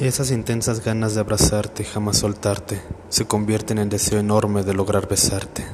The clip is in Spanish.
Esas intensas ganas de abrazarte y jamás soltarte se convierten en deseo enorme de lograr besarte.